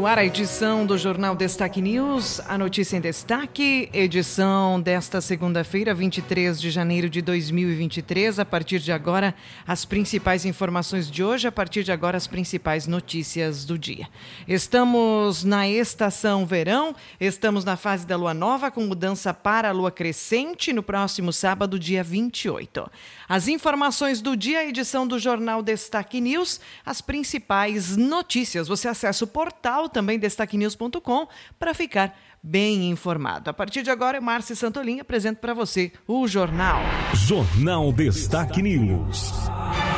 No ar, a edição do Jornal Destaque News, a notícia em destaque, edição desta segunda-feira, 23 de janeiro de 2023. A partir de agora, as principais informações de hoje, a partir de agora, as principais notícias do dia. Estamos na estação verão, estamos na fase da lua nova, com mudança para a lua crescente no próximo sábado, dia 28. As informações do dia, edição do Jornal Destaque News, as principais notícias. Você acessa o portal, também destaquenews.com, para ficar bem informado. A partir de agora, Márcia Santolim apresenta para você o Jornal. Jornal Destaque News.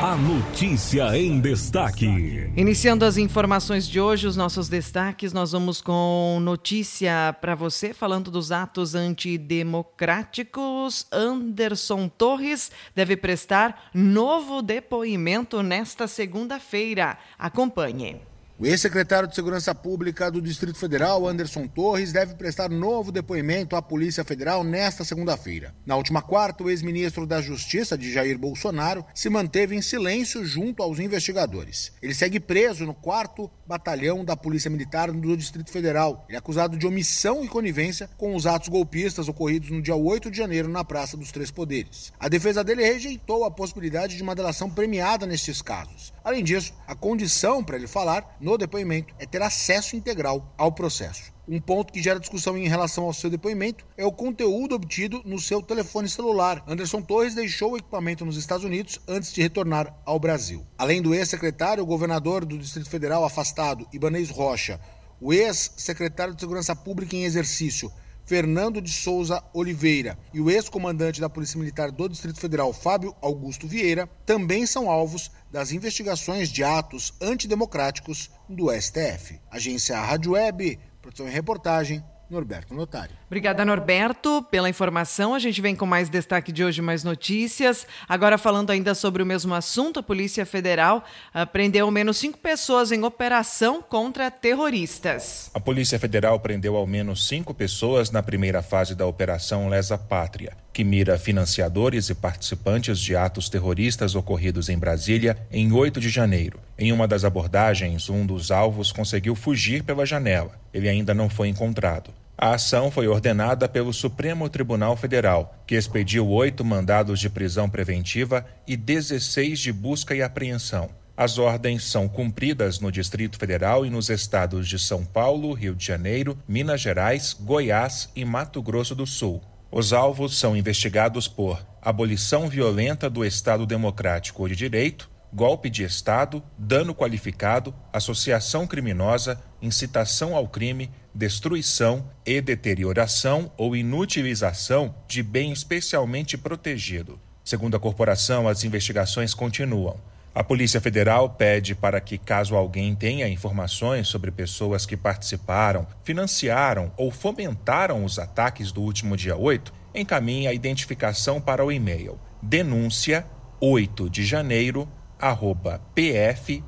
A notícia em destaque. Iniciando as informações de hoje, os nossos destaques, nós vamos com notícia para você, falando dos atos antidemocráticos. Anderson Torres deve prestar novo depoimento nesta segunda-feira. Acompanhe. O ex-secretário de Segurança Pública do Distrito Federal, Anderson Torres, deve prestar novo depoimento à Polícia Federal nesta segunda-feira. Na última quarta, o ex-ministro da Justiça, de Jair Bolsonaro, se manteve em silêncio junto aos investigadores. Ele segue preso no quarto batalhão da Polícia Militar do Distrito Federal. Ele é acusado de omissão e conivência com os atos golpistas ocorridos no dia 8 de janeiro na Praça dos Três Poderes. A defesa dele rejeitou a possibilidade de uma delação premiada nestes casos. Além disso, a condição para ele falar no depoimento é ter acesso integral ao processo. Um ponto que gera discussão em relação ao seu depoimento é o conteúdo obtido no seu telefone celular. Anderson Torres deixou o equipamento nos Estados Unidos antes de retornar ao Brasil. Além do ex-secretário, o governador do Distrito Federal afastado, Ibanez Rocha, o ex-secretário de Segurança Pública em exercício, Fernando de Souza Oliveira e o ex-comandante da Polícia Militar do Distrito Federal, Fábio Augusto Vieira, também são alvos das investigações de atos antidemocráticos do STF. Agência Rádio Web, produção e reportagem, Norberto Notari. Obrigada, Norberto, pela informação. A gente vem com mais destaque de hoje, mais notícias. Agora, falando ainda sobre o mesmo assunto, a Polícia Federal uh, prendeu ao menos cinco pessoas em operação contra terroristas. A Polícia Federal prendeu ao menos cinco pessoas na primeira fase da Operação Lesa Pátria, que mira financiadores e participantes de atos terroristas ocorridos em Brasília em 8 de janeiro. Em uma das abordagens, um dos alvos conseguiu fugir pela janela. Ele ainda não foi encontrado. A ação foi ordenada pelo Supremo Tribunal Federal, que expediu oito mandados de prisão preventiva e 16 de busca e apreensão. As ordens são cumpridas no Distrito Federal e nos estados de São Paulo, Rio de Janeiro, Minas Gerais, Goiás e Mato Grosso do Sul. Os alvos são investigados por abolição violenta do Estado Democrático de Direito, golpe de Estado, dano qualificado, associação criminosa, incitação ao crime, destruição e deterioração ou inutilização de bem especialmente protegido. Segundo a corporação, as investigações continuam. A Polícia Federal pede para que, caso alguém tenha informações sobre pessoas que participaram, financiaram ou fomentaram os ataques do último dia 8, encaminhe a identificação para o e-mail denúncia 8 de janeiro pf.gov.br.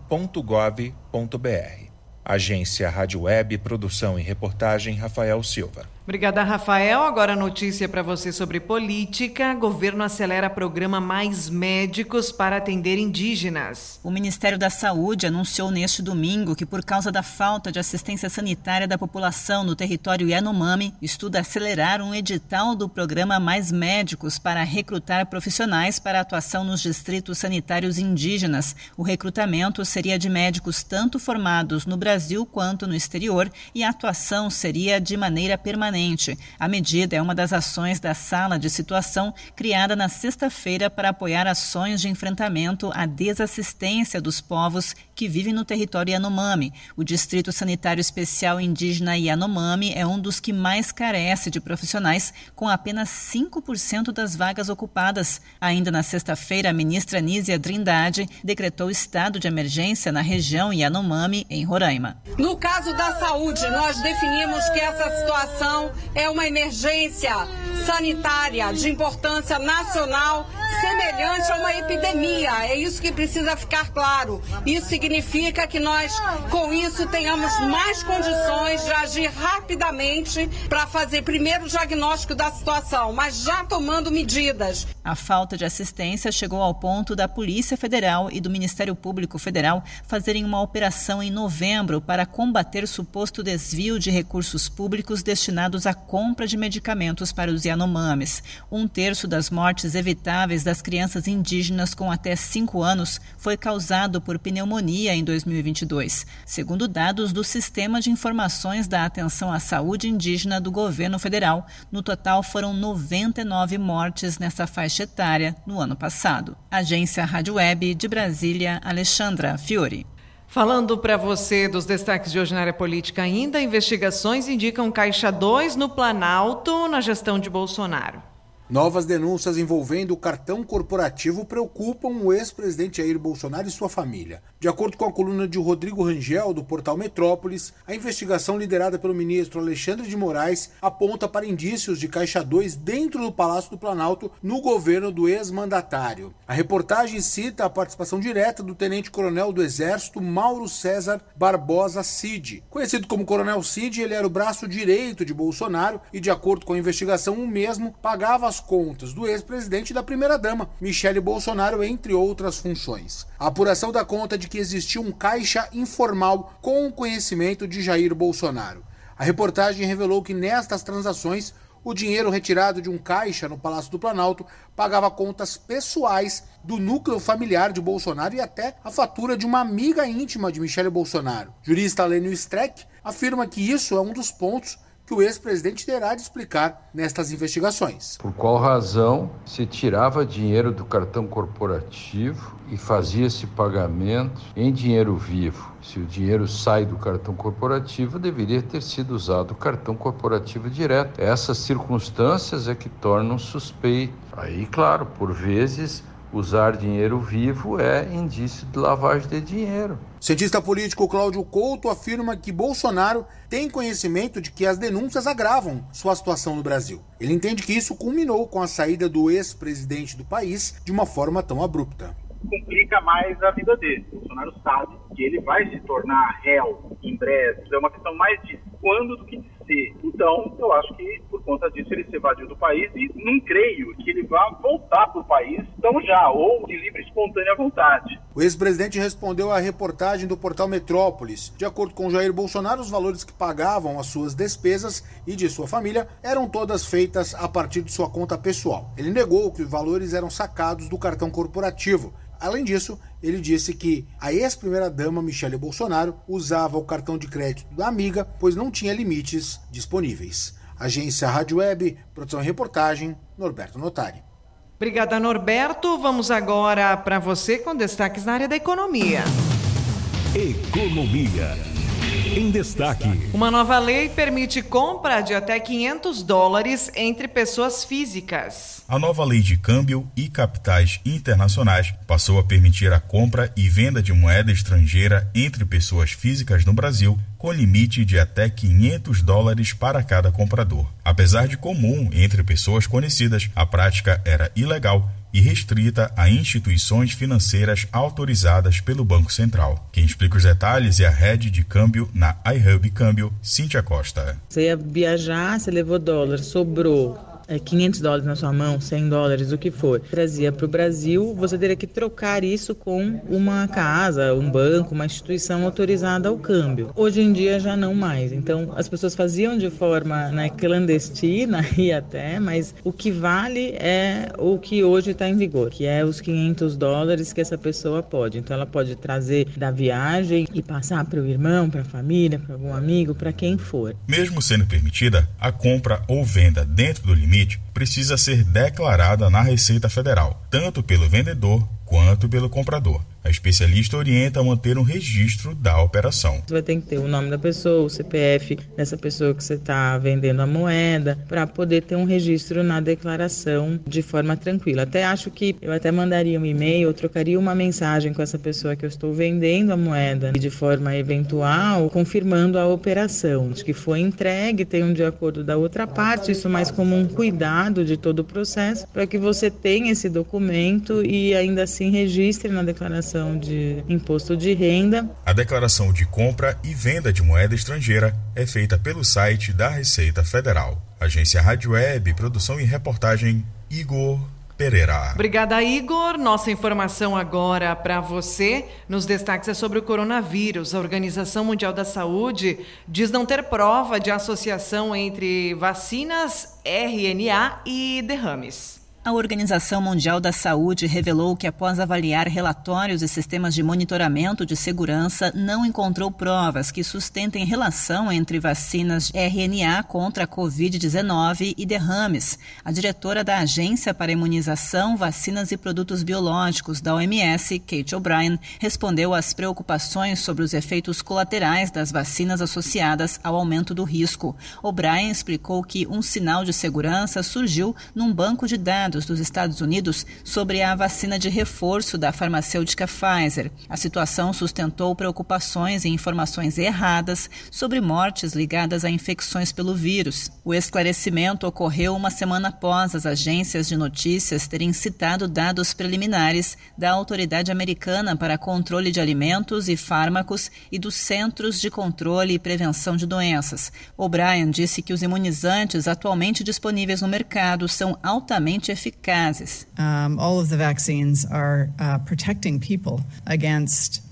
Agência Rádio Web, produção e reportagem Rafael Silva. Obrigada, Rafael. Agora notícia para você sobre política. Governo acelera programa Mais Médicos para atender indígenas. O Ministério da Saúde anunciou neste domingo que, por causa da falta de assistência sanitária da população no território Yanomami, estuda acelerar um edital do programa Mais Médicos para recrutar profissionais para atuação nos distritos sanitários indígenas. O recrutamento seria de médicos tanto formados no Brasil quanto no exterior e a atuação seria de maneira permanente permanente. A medida é uma das ações da Sala de Situação, criada na sexta-feira para apoiar ações de enfrentamento à desassistência dos povos que vivem no território Yanomami. O Distrito Sanitário Especial Indígena Yanomami é um dos que mais carece de profissionais, com apenas 5% das vagas ocupadas. Ainda na sexta-feira, a ministra Nízia Trindade decretou estado de emergência na região Yanomami, em Roraima. No caso da saúde, nós definimos que essa situação é uma emergência sanitária de importância nacional semelhante a uma epidemia. É isso que precisa ficar claro. Isso significa que nós, com isso, tenhamos mais condições de agir rapidamente para fazer primeiro o diagnóstico da situação, mas já tomando medidas. A falta de assistência chegou ao ponto da Polícia Federal e do Ministério Público Federal fazerem uma operação em novembro para combater suposto desvio de recursos públicos destinados à compra de medicamentos para os Yanomamis. Um terço das mortes evitáveis das crianças indígenas com até 5 anos foi causado por pneumonia em 2022, segundo dados do Sistema de Informações da Atenção à Saúde Indígena do Governo Federal. No total, foram 99 mortes nessa faixa etária no ano passado. Agência Rádio Web de Brasília, Alexandra Fiore. Falando para você dos destaques de hoje na área política ainda, investigações indicam Caixa 2 no Planalto na gestão de Bolsonaro. Novas denúncias envolvendo o cartão corporativo preocupam o ex-presidente Jair Bolsonaro e sua família. De acordo com a coluna de Rodrigo Rangel, do portal Metrópolis, a investigação liderada pelo ministro Alexandre de Moraes aponta para indícios de Caixa 2 dentro do Palácio do Planalto no governo do ex-mandatário. A reportagem cita a participação direta do tenente-coronel do Exército Mauro César Barbosa Cid. Conhecido como Coronel Cid, ele era o braço direito de Bolsonaro e, de acordo com a investigação, o mesmo pagava as contas do ex-presidente e da primeira-dama, Michele Bolsonaro, entre outras funções. A apuração dá conta de que existia um caixa informal com o conhecimento de Jair Bolsonaro. A reportagem revelou que nestas transações o dinheiro retirado de um caixa no Palácio do Planalto pagava contas pessoais do núcleo familiar de Bolsonaro e até a fatura de uma amiga íntima de Michele Bolsonaro. jurista Lênio Streck afirma que isso é um dos pontos que o ex-presidente terá de explicar nestas investigações. Por qual razão se tirava dinheiro do cartão corporativo e fazia-se pagamento em dinheiro vivo? Se o dinheiro sai do cartão corporativo, deveria ter sido usado o cartão corporativo direto. Essas circunstâncias é que tornam suspeito. Aí, claro, por vezes usar dinheiro vivo é indício de lavagem de dinheiro. O cientista político Cláudio Couto afirma que Bolsonaro tem conhecimento de que as denúncias agravam sua situação no Brasil. Ele entende que isso culminou com a saída do ex-presidente do país de uma forma tão abrupta. Complica mais a vida dele. Bolsonaro sabe que ele vai se tornar réu em breve. É uma questão mais de quando do que de ser. Então, eu acho que conta disso ele se evadiu do país e não creio que ele vá voltar para o país tão já, ou de livre e espontânea vontade. O ex-presidente respondeu à reportagem do portal Metrópolis. De acordo com Jair Bolsonaro, os valores que pagavam as suas despesas e de sua família eram todas feitas a partir de sua conta pessoal. Ele negou que os valores eram sacados do cartão corporativo. Além disso, ele disse que a ex-primeira-dama Michele Bolsonaro usava o cartão de crédito da amiga, pois não tinha limites disponíveis. Agência Rádio Web, produção e reportagem, Norberto Notari. Obrigada, Norberto. Vamos agora para você com destaques na área da economia. Economia. Em destaque. Uma nova lei permite compra de até 500 dólares entre pessoas físicas. A nova lei de câmbio e capitais internacionais passou a permitir a compra e venda de moeda estrangeira entre pessoas físicas no Brasil, com limite de até 500 dólares para cada comprador. Apesar de comum entre pessoas conhecidas, a prática era ilegal e restrita a instituições financeiras autorizadas pelo Banco Central. Quem explica os detalhes é a head de câmbio na iHub Câmbio, Cíntia Costa. Você ia viajar, você levou dólar, sobrou 500 dólares na sua mão, 100 dólares, o que for, trazia para o Brasil, você teria que trocar isso com uma casa, um banco, uma instituição autorizada ao câmbio. Hoje em dia já não mais. Então as pessoas faziam de forma né, clandestina e até, mas o que vale é o que hoje está em vigor, que é os 500 dólares que essa pessoa pode. Então ela pode trazer da viagem e passar para o irmão, para a família, para algum amigo, para quem for. Mesmo sendo permitida, a compra ou venda dentro do limite иметь precisa ser declarada na Receita Federal, tanto pelo vendedor quanto pelo comprador. A especialista orienta a manter um registro da operação. Você vai ter que ter o nome da pessoa, o CPF dessa pessoa que você está vendendo a moeda, para poder ter um registro na declaração de forma tranquila. Até acho que eu até mandaria um e-mail, trocaria uma mensagem com essa pessoa que eu estou vendendo a moeda de forma eventual, confirmando a operação, de que foi entregue, tem um de acordo da outra parte, isso mais como um cuidado de todo o processo, para que você tenha esse documento e ainda assim registre na declaração declaração de imposto de renda. A declaração de compra e venda de moeda estrangeira é feita pelo site da Receita Federal. Agência Rádio Web, produção e reportagem Igor Pereira. Obrigada, Igor. Nossa informação agora para você nos destaques é sobre o coronavírus. A Organização Mundial da Saúde diz não ter prova de associação entre vacinas RNA e derrames. A Organização Mundial da Saúde revelou que, após avaliar relatórios e sistemas de monitoramento de segurança, não encontrou provas que sustentem relação entre vacinas RNA contra a Covid-19 e derrames. A diretora da Agência para Imunização, Vacinas e Produtos Biológicos da OMS, Kate O'Brien, respondeu às preocupações sobre os efeitos colaterais das vacinas associadas ao aumento do risco. O'Brien explicou que um sinal de segurança surgiu num banco de dados dos Estados Unidos sobre a vacina de reforço da farmacêutica Pfizer. A situação sustentou preocupações e informações erradas sobre mortes ligadas a infecções pelo vírus. O esclarecimento ocorreu uma semana após as agências de notícias terem citado dados preliminares da Autoridade Americana para Controle de Alimentos e Fármacos e dos Centros de Controle e Prevenção de Doenças. O'Brien disse que os imunizantes atualmente disponíveis no mercado são altamente eficazes eficazes. Um, all of the vaccines are uh, protecting people against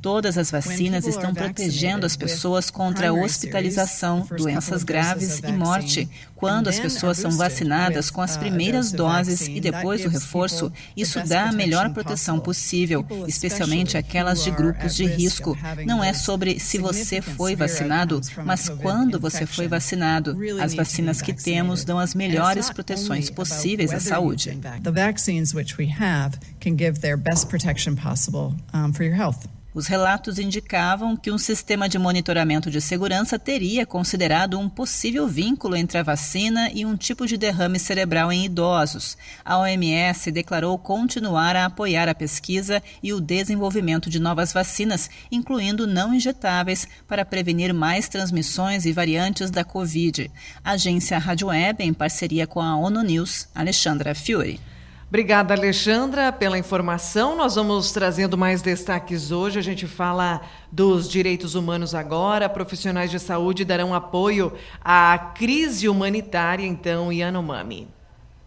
Todas as vacinas estão protegendo as pessoas contra hospitalização, doenças graves e morte. Quando as pessoas são vacinadas com as uh, primeiras doses e depois o reforço, isso dá a melhor proteção possível, especialmente aquelas de grupos de risco. Não é sobre se você foi vacinado, mas quando você foi vacinado. As vacinas que temos dão as melhores proteções possíveis à saúde can give their best protection possible for your health. Os relatos indicavam que um sistema de monitoramento de segurança teria considerado um possível vínculo entre a vacina e um tipo de derrame cerebral em idosos. A OMS declarou continuar a apoiar a pesquisa e o desenvolvimento de novas vacinas, incluindo não injetáveis, para prevenir mais transmissões e variantes da Covid. Agência Rádio Web, em parceria com a ONU News, Alexandra Fiore. Obrigada, Alexandra, pela informação. Nós vamos trazendo mais destaques hoje. A gente fala dos direitos humanos agora. Profissionais de saúde darão apoio à crise humanitária, então, Yanomami.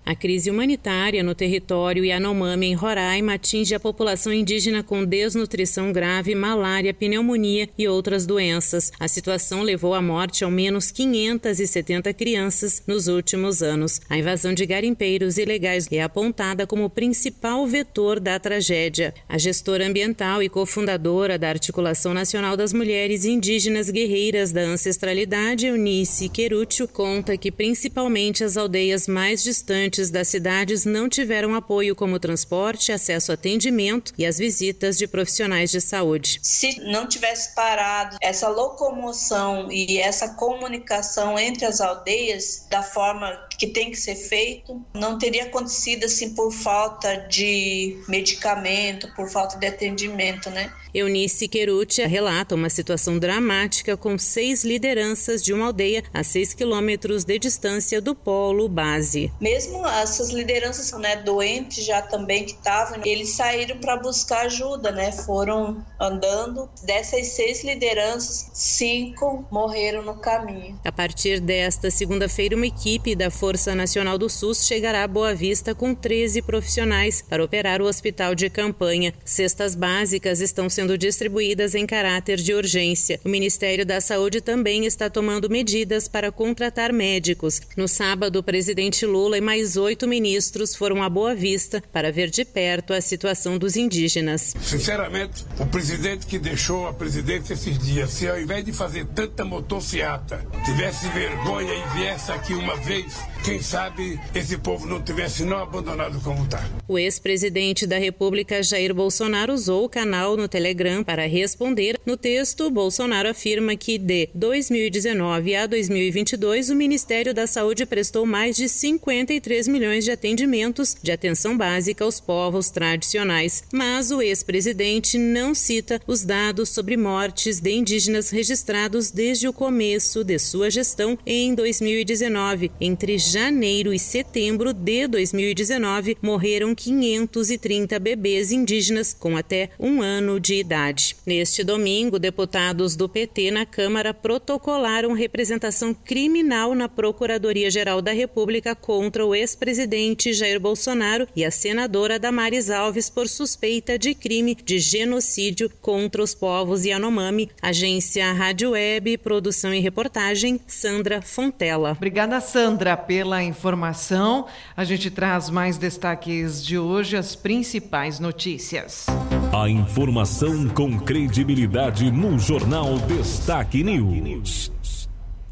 A crise humanitária no território Yanomami, em Roraima, atinge a população indígena com desnutrição grave, malária, pneumonia e outras doenças. A situação levou à morte ao menos 570 crianças nos últimos anos. A invasão de garimpeiros ilegais é apontada como principal vetor da tragédia. A gestora ambiental e cofundadora da Articulação Nacional das Mulheres Indígenas Guerreiras da Ancestralidade, Eunice Querúcio, conta que principalmente as aldeias mais distantes das cidades não tiveram apoio como transporte, acesso a atendimento e as visitas de profissionais de saúde. Se não tivesse parado essa locomoção e essa comunicação entre as aldeias da forma que tem que ser feito, não teria acontecido assim por falta de medicamento, por falta de atendimento, né? Eunice Querucci relata uma situação dramática com seis lideranças de uma aldeia a seis quilômetros de distância do polo base. Mesmo essas lideranças né, doentes já também que estavam, eles saíram para buscar ajuda, né? Foram andando. Dessas seis lideranças, cinco morreram no caminho. A partir desta segunda-feira, uma equipe da Força Força Nacional do SUS chegará a Boa Vista com 13 profissionais para operar o hospital de campanha. Cestas básicas estão sendo distribuídas em caráter de urgência. O Ministério da Saúde também está tomando medidas para contratar médicos. No sábado, o presidente Lula e mais oito ministros foram a Boa Vista para ver de perto a situação dos indígenas. Sinceramente, o presidente que deixou a presidência esses dias, se ao invés de fazer tanta motociata, tivesse vergonha e viesse aqui uma vez, quem sabe esse povo não tivesse não abandonado como está. O ex-presidente da República, Jair Bolsonaro, usou o canal no Telegram para responder. No texto, Bolsonaro afirma que de 2019 a 2022, o Ministério da Saúde prestou mais de 53 milhões de atendimentos de atenção básica aos povos tradicionais. Mas o ex-presidente não cita os dados sobre mortes de indígenas registrados desde o começo de sua gestão em 2019. Entre janeiro e setembro de 2019, morreram 530 bebês indígenas com até um ano de idade. Neste domingo, deputados do PT na Câmara protocolaram representação criminal na Procuradoria-Geral da República contra o ex-presidente Jair Bolsonaro e a senadora Damares Alves por suspeita de crime de genocídio contra os povos Yanomami. Agência Rádio Web, produção e reportagem, Sandra Fontela. Obrigada, Sandra, pela informação. A gente traz mais destaques de hoje, as principais notícias. A informação com credibilidade no Jornal Destaque News.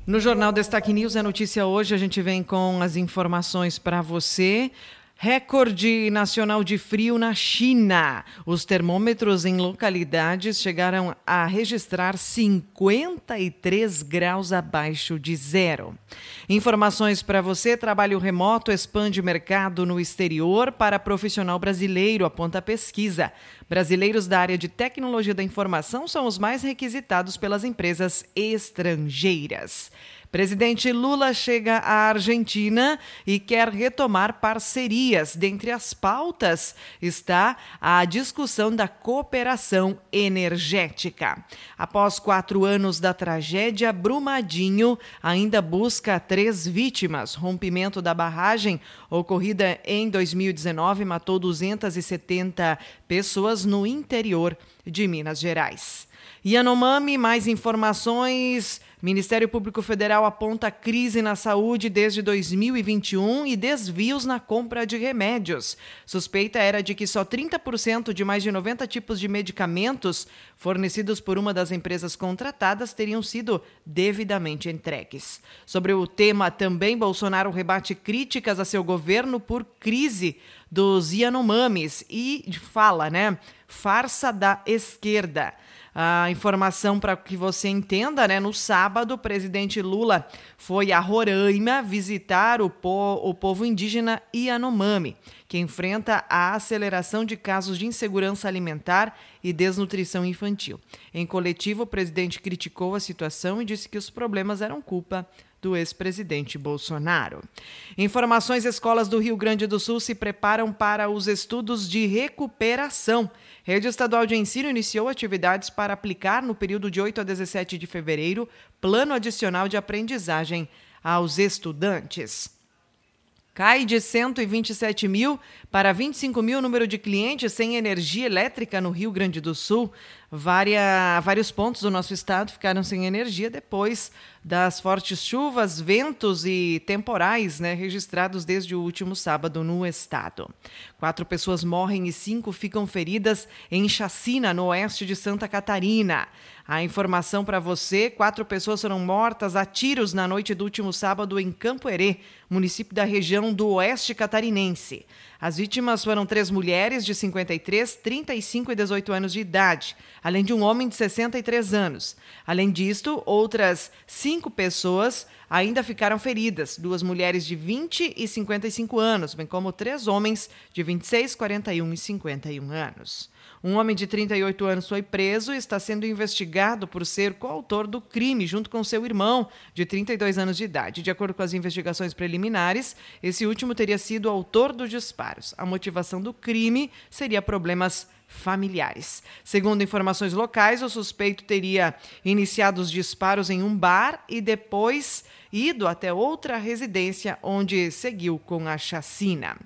No Jornal Destaque News, a notícia hoje, a gente vem com as informações para você. Recorde nacional de frio na China. Os termômetros em localidades chegaram a registrar 53 graus abaixo de zero. Informações para você: trabalho remoto expande mercado no exterior para profissional brasileiro, aponta a pesquisa. Brasileiros da área de tecnologia da informação são os mais requisitados pelas empresas estrangeiras. Presidente Lula chega à Argentina e quer retomar parcerias. Dentre as pautas está a discussão da cooperação energética. Após quatro anos da tragédia, Brumadinho ainda busca três vítimas. Rompimento da barragem ocorrida em 2019 matou 270 pessoas no interior de Minas Gerais. Yanomami, mais informações. Ministério Público Federal aponta crise na saúde desde 2021 e desvios na compra de remédios. Suspeita era de que só 30% de mais de 90 tipos de medicamentos fornecidos por uma das empresas contratadas teriam sido devidamente entregues. Sobre o tema também, Bolsonaro rebate críticas a seu governo por crise dos Yanomamis e fala, né? Farsa da esquerda. A informação para que você entenda, né? No sábado, o presidente Lula foi a Roraima visitar o, po o povo indígena Yanomami, que enfrenta a aceleração de casos de insegurança alimentar e desnutrição infantil. Em coletivo, o presidente criticou a situação e disse que os problemas eram culpa do ex-presidente Bolsonaro. Informações: escolas do Rio Grande do Sul se preparam para os estudos de recuperação. Rede Estadual de Ensino iniciou atividades para aplicar no período de 8 a 17 de fevereiro plano adicional de aprendizagem aos estudantes. Cai de 127 mil para 25 mil o número de clientes sem energia elétrica no Rio Grande do Sul. Vária, vários pontos do nosso estado ficaram sem energia depois das fortes chuvas, ventos e temporais né, registrados desde o último sábado no estado. Quatro pessoas morrem e cinco ficam feridas em chacina no oeste de Santa Catarina. A informação para você: quatro pessoas foram mortas a tiros na noite do último sábado em Campo Herê, município da região do oeste catarinense. As vítimas foram três mulheres de 53, 35 e 18 anos de idade, além de um homem de 63 anos. Além disto, outras cinco pessoas ainda ficaram feridas: duas mulheres de 20 e 55 anos, bem como três homens de 26, 41 e 51 anos. Um homem de 38 anos foi preso e está sendo investigado por ser coautor do crime, junto com seu irmão, de 32 anos de idade. De acordo com as investigações preliminares, esse último teria sido autor dos disparos. A motivação do crime seria problemas familiares. Segundo informações locais, o suspeito teria iniciado os disparos em um bar e depois ido até outra residência onde seguiu com a chacina.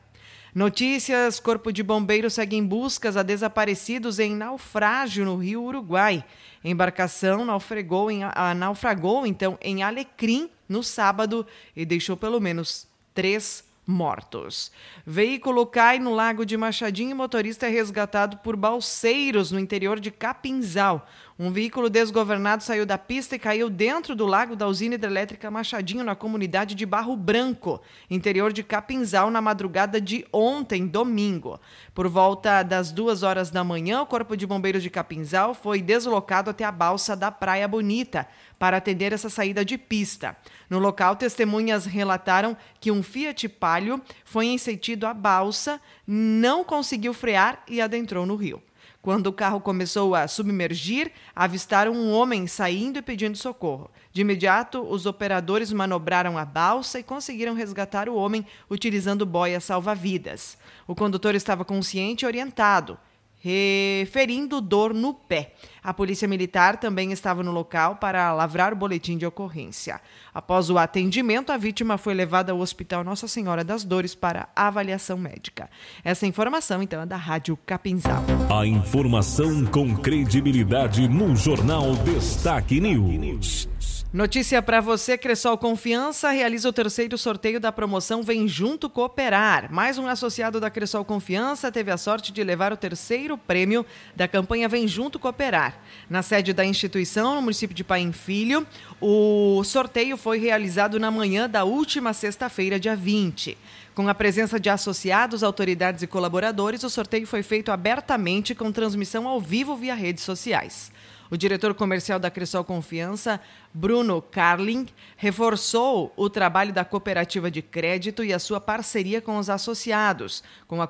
Notícias: Corpo de Bombeiros segue em buscas a desaparecidos em naufrágio no Rio Uruguai. embarcação naufragou, em, a, naufragou então em Alecrim no sábado e deixou pelo menos três mortos. Veículo cai no lago de Machadinho e motorista é resgatado por balseiros no interior de Capinzal. Um veículo desgovernado saiu da pista e caiu dentro do lago da usina hidrelétrica Machadinho, na comunidade de Barro Branco, interior de Capinzal, na madrugada de ontem, domingo. Por volta das duas horas da manhã, o Corpo de Bombeiros de Capinzal foi deslocado até a balsa da Praia Bonita para atender essa saída de pista. No local, testemunhas relataram que um Fiat Palio foi ensentido à balsa, não conseguiu frear e adentrou no rio. Quando o carro começou a submergir, avistaram um homem saindo e pedindo socorro. De imediato, os operadores manobraram a balsa e conseguiram resgatar o homem utilizando boias salva-vidas. O condutor estava consciente e orientado referindo dor no pé. A Polícia Militar também estava no local para lavrar o boletim de ocorrência. Após o atendimento, a vítima foi levada ao Hospital Nossa Senhora das Dores para avaliação médica. Essa informação, então, é da Rádio Capinzal. A informação com credibilidade no Jornal Destaque News. Notícia para você, Cressol Confiança realiza o terceiro sorteio da promoção Vem Junto Cooperar. Mais um associado da Cressol Confiança teve a sorte de levar o terceiro prêmio da campanha Vem Junto Cooperar. Na sede da instituição, no município de Paim Filho, o sorteio foi realizado na manhã da última sexta-feira, dia 20. Com a presença de associados, autoridades e colaboradores, o sorteio foi feito abertamente com transmissão ao vivo via redes sociais. O diretor comercial da Cressol Confiança, Bruno Carling, reforçou o trabalho da cooperativa de crédito e a sua parceria com os associados, com a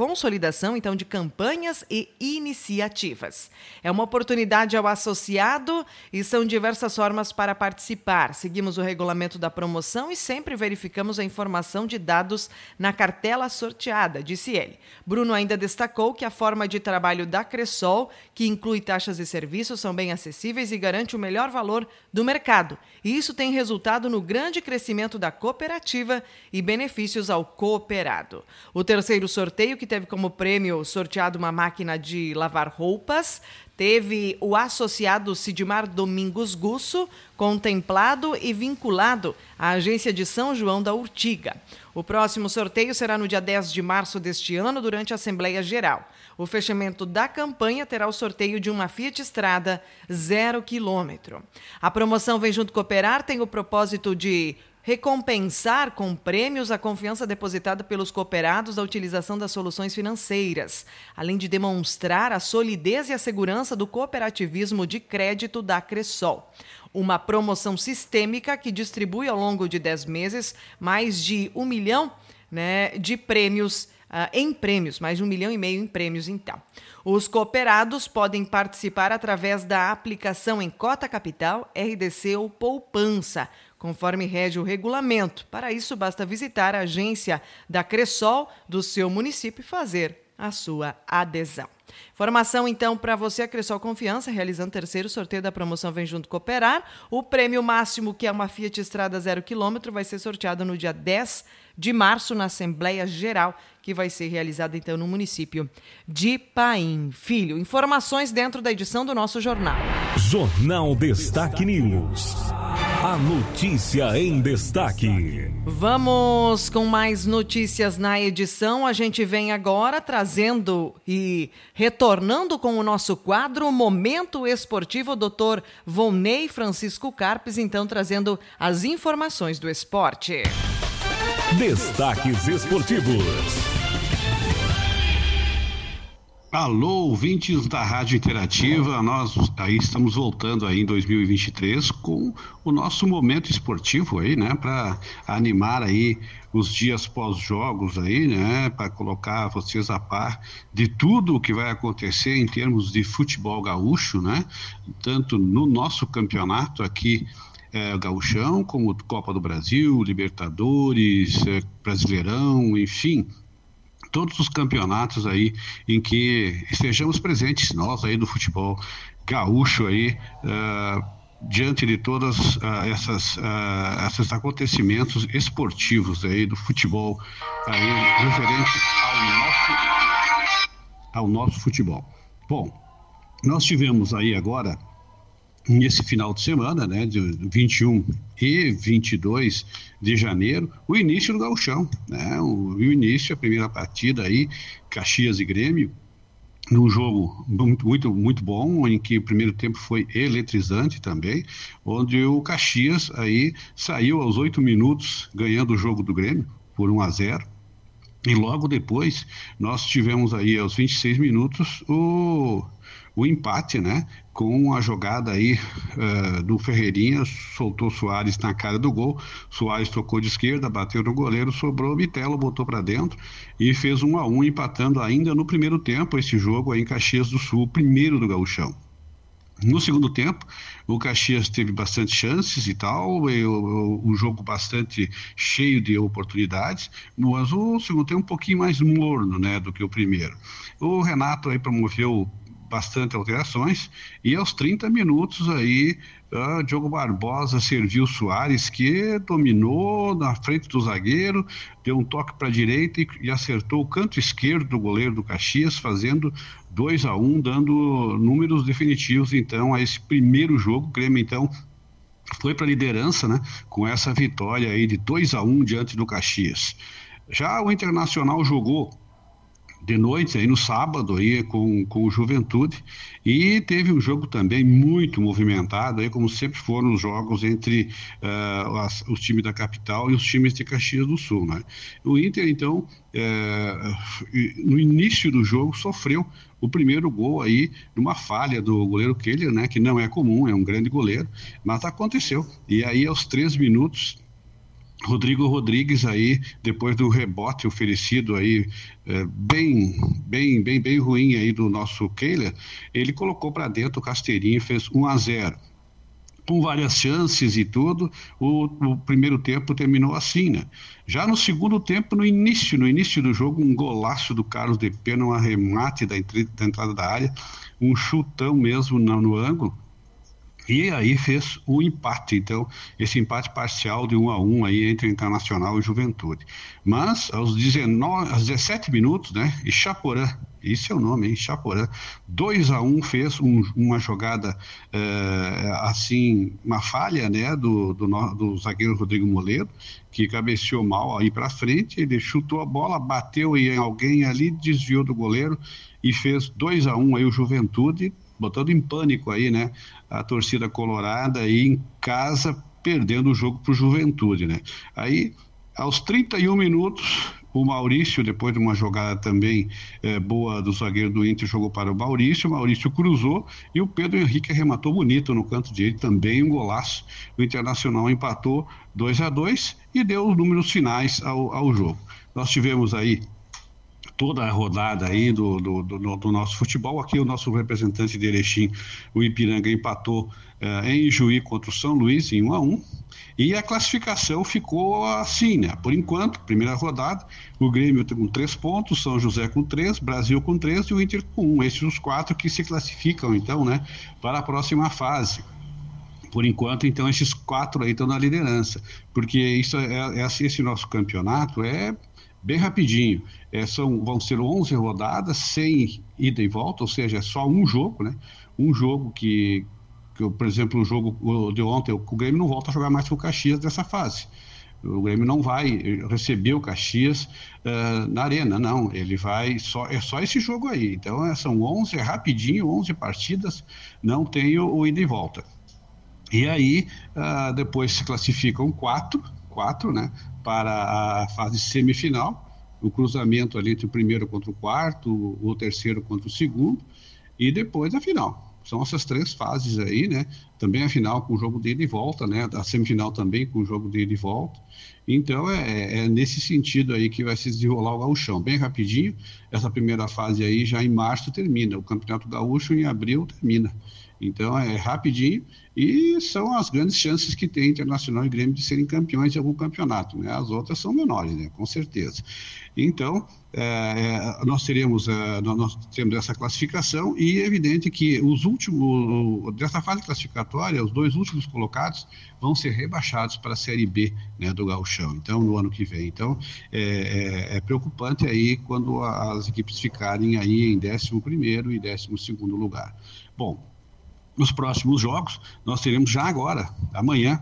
consolidação então de campanhas e iniciativas. É uma oportunidade ao associado e são diversas formas para participar. Seguimos o regulamento da promoção e sempre verificamos a informação de dados na cartela sorteada, disse ele. Bruno ainda destacou que a forma de trabalho da Cressol, que inclui taxas e serviços, são bem acessíveis e garante o melhor valor do mercado. E isso tem resultado no grande crescimento da cooperativa e benefícios ao cooperado. O terceiro sorteio que teve como prêmio sorteado uma máquina de lavar roupas. Teve o associado Sidmar Domingos Gusso, contemplado e vinculado à agência de São João da Urtiga. O próximo sorteio será no dia 10 de março deste ano, durante a Assembleia Geral. O fechamento da campanha terá o sorteio de uma Fiat Estrada zero quilômetro. A promoção Vem Junto Cooperar tem o propósito de recompensar com prêmios a confiança depositada pelos cooperados da utilização das soluções financeiras, além de demonstrar a solidez e a segurança do cooperativismo de crédito da Cressol. Uma promoção sistêmica que distribui ao longo de 10 meses mais de um milhão né, de prêmios. Uh, em prêmios, mais de um milhão e meio em prêmios, então. Os cooperados podem participar através da aplicação em Cota Capital, RDC ou Poupança, conforme rege o regulamento. Para isso, basta visitar a agência da Cressol do seu município e fazer a sua adesão. Informação então para você, a Cressol Confiança, realizando o terceiro sorteio da promoção Vem Junto Cooperar. O prêmio máximo, que é uma Fiat Estrada zero quilômetro, vai ser sorteado no dia 10 de março na Assembleia Geral, que vai ser realizada então no município de Paim Filho. Informações dentro da edição do nosso jornal. Jornal Destaque News. A notícia em destaque. Vamos com mais notícias na edição. A gente vem agora trazendo e retornando com o nosso quadro Momento Esportivo, doutor Volney Francisco Carpes, então trazendo as informações do esporte. Destaques esportivos. Alô, ouvintes da Rádio Interativa, nós aí estamos voltando aí em 2023 com o nosso momento esportivo aí, né, para animar aí os dias pós-jogos aí, né, para colocar vocês a par de tudo o que vai acontecer em termos de futebol gaúcho, né, tanto no nosso campeonato aqui é, Gaúchão, como Copa do Brasil, Libertadores, é, Brasileirão, enfim, todos os campeonatos aí em que estejamos presentes, nós aí do futebol gaúcho aí, uh, diante de todas uh, essas uh, esses acontecimentos esportivos aí do futebol aí referente ao nosso ao nosso futebol. Bom, nós tivemos aí agora nesse final de semana, né, de 21 e 22 de janeiro, o início do gauchão, né, o, o início, a primeira partida aí, Caxias e Grêmio, num jogo muito, muito, muito bom, em que o primeiro tempo foi eletrizante também, onde o Caxias aí saiu aos oito minutos ganhando o jogo do Grêmio por 1 a 0 e logo depois nós tivemos aí aos 26 minutos o o empate, né? Com a jogada aí uh, do Ferreirinha, soltou Soares na cara do gol. Soares tocou de esquerda, bateu no goleiro, sobrou, Bitelo botou para dentro e fez um a um, empatando ainda no primeiro tempo esse jogo aí em Caxias do Sul, primeiro do Gauchão. No segundo tempo, o Caxias teve bastante chances e tal, e o, o, jogo bastante cheio de oportunidades, mas o segundo tempo um pouquinho mais morno, né, do que o primeiro. O Renato aí promoveu bastante alterações e aos 30 minutos aí uh, Diogo Barbosa serviu Soares que dominou na frente do zagueiro, deu um toque para a direita e, e, acertou o canto esquerdo do goleiro do Caxias, fazendo 2 a 1 um, dando números definitivos então a esse primeiro jogo. O Grêmio então foi para a liderança, né, com essa vitória aí de 2 a 1 um diante do Caxias. Já o Internacional jogou de noite, aí no sábado, aí com, com o Juventude, e teve um jogo também muito movimentado, aí como sempre foram os jogos entre uh, as, os times da capital e os times de Caxias do Sul, né? O Inter, então, uh, no início do jogo, sofreu o primeiro gol aí numa falha do goleiro Keller, né? Que não é comum, é um grande goleiro, mas aconteceu. E aí, aos três minutos, Rodrigo Rodrigues aí, depois do rebote oferecido aí, é, bem, bem, bem, bem ruim aí do nosso Keiler, ele colocou para dentro o Casteirinho e fez 1 a 0 com várias chances e tudo, o, o, primeiro tempo terminou assim, né? Já no segundo tempo, no início, no início do jogo, um golaço do Carlos de Pena, um arremate da, da entrada da área, um chutão mesmo no, no ângulo, e aí fez o empate, então, esse empate parcial de 1 a 1 aí entre Internacional e Juventude. Mas aos 19, aos 17 minutos, né, e Chaporã, esse é o nome, hein, Chaporã, 2 a 1 fez um, uma jogada é, assim, uma falha, né, do, do, do zagueiro Rodrigo Moledo, que cabeceou mal aí para frente, ele chutou a bola, bateu em alguém ali, desviou do goleiro e fez 2 a 1 aí o Juventude, botando em pânico aí, né, a torcida colorada aí em casa perdendo o jogo para o Juventude, né? Aí, aos 31 minutos, o Maurício, depois de uma jogada também é, boa do zagueiro do Inter, jogou para o Maurício. O Maurício cruzou e o Pedro Henrique arrematou bonito no canto direito, também um golaço. O Internacional empatou 2 a 2 e deu os números finais ao, ao jogo. Nós tivemos aí toda a rodada aí do, do, do, do, nosso futebol. Aqui o nosso representante de Erechim, o Ipiranga, empatou uh, em Juí contra o São Luís em 1 a 1 e a classificação ficou assim, né? Por enquanto, primeira rodada, o Grêmio com três pontos, São José com três, Brasil com três e o Inter com um. Esses os quatro que se classificam, então, né, para a próxima fase. Por enquanto, então, esses quatro aí estão na liderança, porque isso é, é esse nosso campeonato é bem rapidinho. É, são, vão ser 11 rodadas, sem ida e volta, ou seja, é só um jogo, né? Um jogo que, que por exemplo, o jogo de ontem, o Grêmio não volta a jogar mais com o Caxias dessa fase. O Grêmio não vai receber o Caxias uh, na arena, não. Ele vai só é só esse jogo aí. Então é, são 11, é rapidinho, 11 partidas, não tem o, o ida e volta. E aí uh, depois se classificam quatro, quatro, né? Para a fase semifinal, o cruzamento ali entre o primeiro contra o quarto, o terceiro contra o segundo, e depois a final. São essas três fases aí, né? Também a final com o jogo de ida e volta, né? A semifinal também com o jogo de ida e volta. Então é, é nesse sentido aí que vai se desenrolar o gauchão. Bem rapidinho, essa primeira fase aí já em março termina. O Campeonato Gaúcho em abril termina. Então é rapidinho e são as grandes chances que tem Internacional e Grêmio de serem campeões de algum campeonato. Né? As outras são menores, né? com certeza. Então, é, é nós teremos é, nós temos essa classificação e é evidente que os últimos dessa fase classificatória, os dois últimos colocados vão ser rebaixados para a Série B né, do Gauchão. Então, no ano que vem. Então, é, é, é preocupante aí quando as equipes ficarem aí em 11 primeiro e 12 segundo lugar. Bom, nos próximos jogos, nós teremos já agora, amanhã,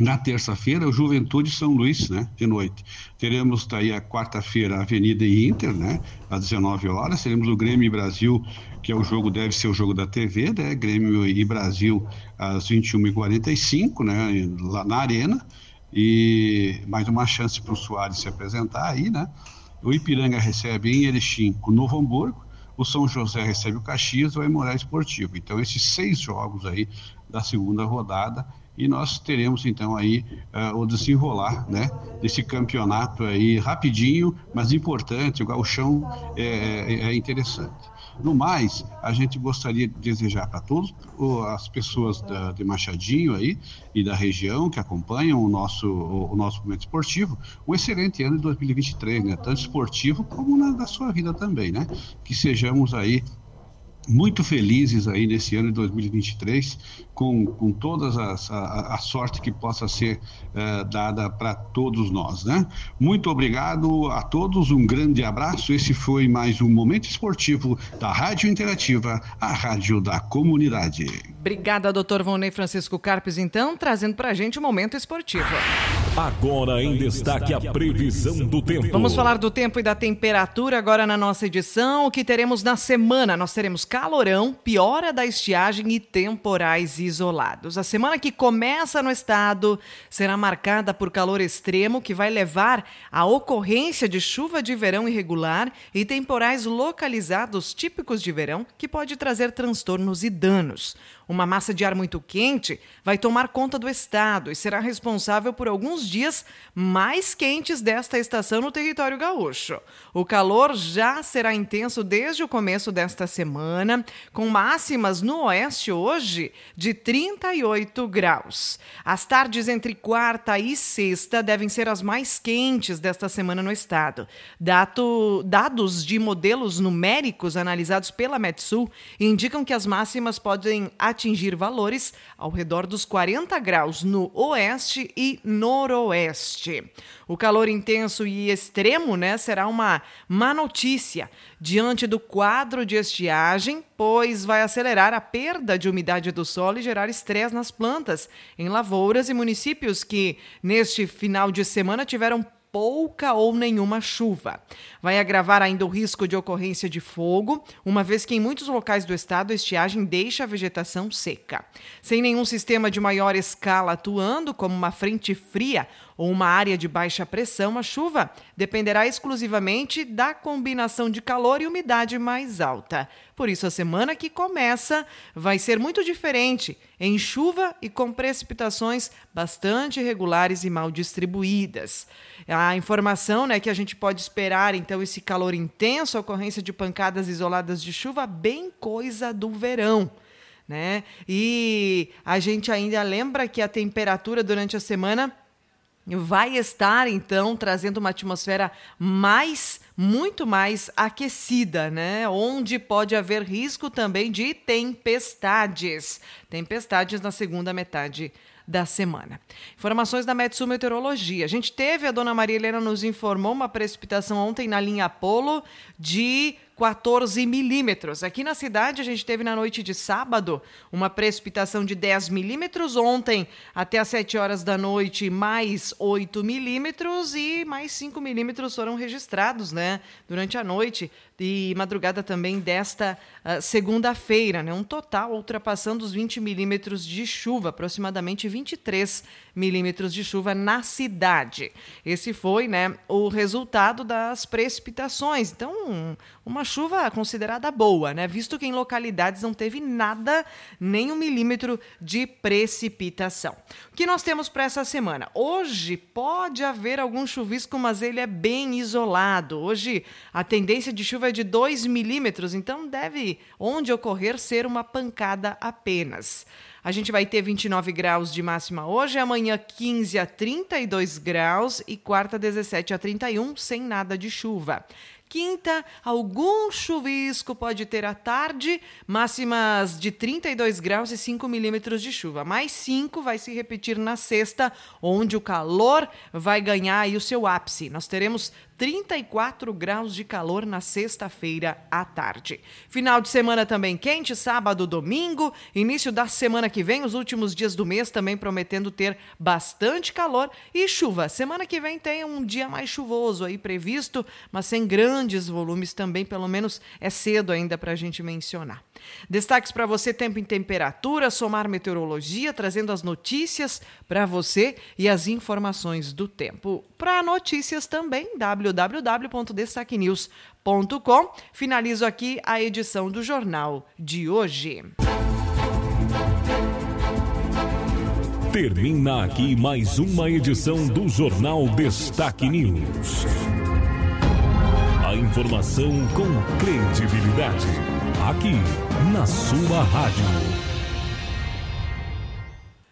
na terça-feira, o Juventude São Luís, né, de noite. Teremos daí a quarta-feira Avenida Inter, né, às 19 horas. Teremos o Grêmio e Brasil, que é o jogo, deve ser o jogo da TV, né, Grêmio e Brasil às 21h45, né, lá na Arena. E mais uma chance para o Soares se apresentar aí, né. O Ipiranga recebe em Erechim o Novo Hamburgo o São José recebe o Caxias e o Aimoré Esportivo. Então, esses seis jogos aí da segunda rodada e nós teremos então aí uh, o desenrolar né, desse campeonato aí rapidinho, mas importante, o gauchão é, é, é interessante. No mais, a gente gostaria de desejar para todos as pessoas da, de Machadinho aí e da região que acompanham o nosso, o, o nosso momento esportivo, um excelente ano de 2023, né? Tanto esportivo como na da sua vida também, né? Que sejamos aí muito felizes aí nesse ano de 2023, com, com toda a, a, sorte que possa ser uh, dada para todos nós, né? Muito obrigado a todos, um grande abraço. Esse foi mais um Momento Esportivo da Rádio Interativa, a rádio da comunidade. Obrigada, doutor Vonei Francisco Carpes, então, trazendo para a gente o Momento Esportivo. Agora em destaque a previsão do tempo. Vamos falar do tempo e da temperatura agora na nossa edição. O que teremos na semana? Nós teremos calorão, piora da estiagem e temporais isolados. A semana que começa no estado será marcada por calor extremo que vai levar à ocorrência de chuva de verão irregular e temporais localizados típicos de verão que pode trazer transtornos e danos. Uma massa de ar muito quente vai tomar conta do estado e será responsável por alguns dias mais quentes desta estação no território gaúcho. O calor já será intenso desde o começo desta semana, com máximas no oeste hoje de 38 graus. As tardes entre quarta e sexta devem ser as mais quentes desta semana no estado. Dato, dados de modelos numéricos analisados pela Metsul indicam que as máximas podem atingir atingir valores ao redor dos 40 graus no oeste e noroeste. O calor intenso e extremo né, será uma má notícia diante do quadro de estiagem, pois vai acelerar a perda de umidade do solo e gerar estresse nas plantas em lavouras e municípios que, neste final de semana, tiveram pouca ou nenhuma chuva. Vai agravar ainda o risco de ocorrência de fogo, uma vez que em muitos locais do estado a estiagem deixa a vegetação seca. Sem nenhum sistema de maior escala atuando, como uma frente fria ou uma área de baixa pressão, a chuva dependerá exclusivamente da combinação de calor e umidade mais alta. Por isso, a semana que começa vai ser muito diferente, em chuva e com precipitações bastante irregulares e mal distribuídas. A informação né, que a gente pode esperar, então, esse calor intenso, a ocorrência de pancadas isoladas de chuva, bem coisa do verão. Né? E a gente ainda lembra que a temperatura durante a semana vai estar então trazendo uma atmosfera mais muito mais aquecida, né? Onde pode haver risco também de tempestades. Tempestades na segunda metade da semana. Informações da Metsu Meteorologia. A gente teve, a dona Maria Helena nos informou, uma precipitação ontem na linha Apolo de 14 milímetros. Aqui na cidade, a gente teve na noite de sábado uma precipitação de 10 milímetros. Ontem, até às 7 horas da noite, mais 8 milímetros e mais 5 milímetros foram registrados né, durante a noite e madrugada também desta uh, segunda-feira. Né, um total ultrapassando os 20 milímetros de chuva, aproximadamente 23 milímetros de chuva na cidade. Esse foi né, o resultado das precipitações. Então, uma chuva considerada boa, né? Visto que em localidades não teve nada, nem um milímetro de precipitação. O que nós temos para essa semana? Hoje pode haver algum chuvisco, mas ele é bem isolado. Hoje a tendência de chuva é de 2 milímetros, então deve, onde ocorrer, ser uma pancada apenas. A gente vai ter 29 graus de máxima hoje, amanhã 15 a 32 graus e quarta 17 a 31, sem nada de chuva. Quinta, algum chuvisco pode ter à tarde, máximas de 32 graus e 5 milímetros de chuva. Mais 5 vai se repetir na sexta, onde o calor vai ganhar o seu ápice. Nós teremos 34 graus de calor na sexta-feira à tarde. Final de semana também quente, sábado, domingo, início da semana que vem, os últimos dias do mês também prometendo ter bastante calor e chuva. Semana que vem tem um dia mais chuvoso aí previsto, mas sem grandes volumes também, pelo menos é cedo ainda para a gente mencionar. Destaques para você: tempo em temperatura, somar meteorologia, trazendo as notícias para você e as informações do tempo. Para notícias também, www.destaquenews.com. Finalizo aqui a edição do jornal de hoje. Termina aqui mais uma edição do Jornal Destaque News. A informação com credibilidade. Aqui, na sua rádio.